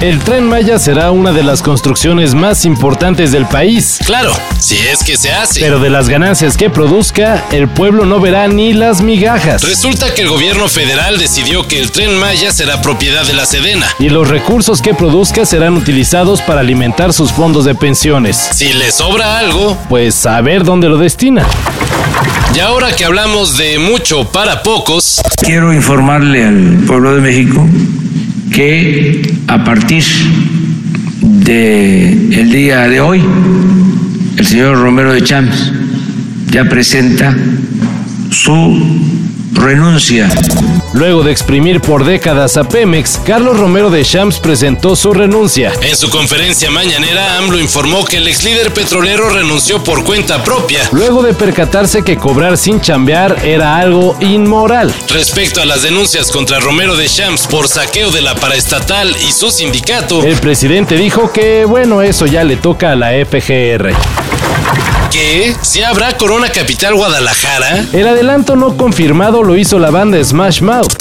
El tren Maya será una de las construcciones más importantes del país. Claro, si es que se hace. Pero de las ganancias que produzca, el pueblo no verá ni las migajas. Resulta que el gobierno federal decidió que el tren Maya será propiedad de la Sedena. Y los recursos que produzca serán utilizados para alimentar sus fondos de pensiones. Si le sobra algo, pues a ver dónde lo destina. Y ahora que hablamos de mucho para pocos, quiero informarle al pueblo de México que a partir del el día de hoy, el señor Romero de Champs ya presenta su renuncia. Luego de exprimir por décadas a Pemex, Carlos Romero de Champs presentó su renuncia. En su conferencia mañanera, AMLO informó que el ex líder petrolero renunció por cuenta propia. Luego de percatarse que cobrar sin chambear era algo inmoral. Respecto a las denuncias contra Romero de Champs por saqueo de la paraestatal y su sindicato, el presidente dijo que, bueno, eso ya le toca a la FGR. ¿Qué? ¿Si habrá Corona Capital Guadalajara? El adelanto no confirmado lo hizo la banda Smash Mouth.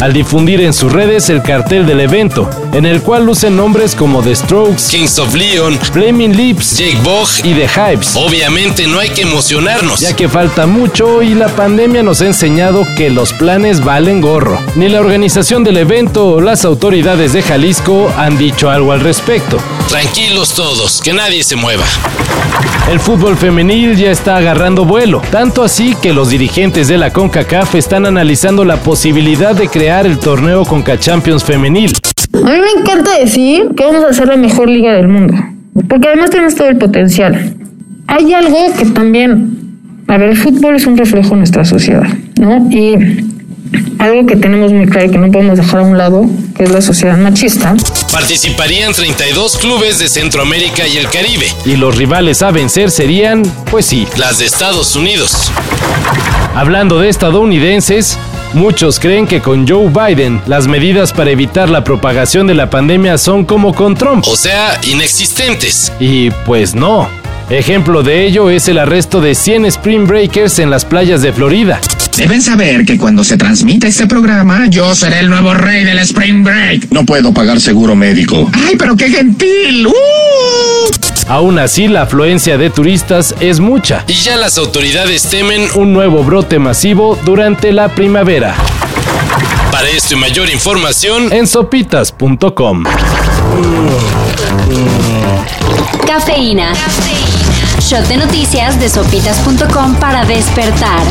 Al difundir en sus redes el cartel del evento, en el cual lucen nombres como The Strokes, Kings of Leon, Flaming Lips, Jake Bogg y The Hypes. Obviamente no hay que emocionarnos, ya que falta mucho y la pandemia nos ha enseñado que los planes valen gorro. Ni la organización del evento o las autoridades de Jalisco han dicho algo al respecto. Tranquilos todos, que nadie se mueva. El fútbol femenil ya está agarrando vuelo, tanto así que los dirigentes de la CONCACAF están analizando la posibilidad de crear el torneo Conca Champions femenil. A mí me encanta decir que vamos a ser la mejor liga del mundo, porque además tenemos todo el potencial. Hay algo que también, a ver, el fútbol es un reflejo de nuestra sociedad, ¿no? Y algo que tenemos muy claro y que no podemos dejar a un lado, que es la sociedad machista. Participarían 32 clubes de Centroamérica y el Caribe. Y los rivales a vencer serían, pues sí, las de Estados Unidos. Hablando de estadounidenses, Muchos creen que con Joe Biden las medidas para evitar la propagación de la pandemia son como con Trump. O sea, inexistentes. Y pues no. Ejemplo de ello es el arresto de 100 Spring Breakers en las playas de Florida. Deben saber que cuando se transmita este programa, yo seré el nuevo rey del Spring Break. No puedo pagar seguro médico. ¡Ay, pero qué gentil! ¡Uh! Aún así, la afluencia de turistas es mucha. Y ya las autoridades temen un nuevo brote masivo durante la primavera. Para esto y mayor información en sopitas.com. Cafeína. Cafeína. Shot de noticias de sopitas.com para despertar.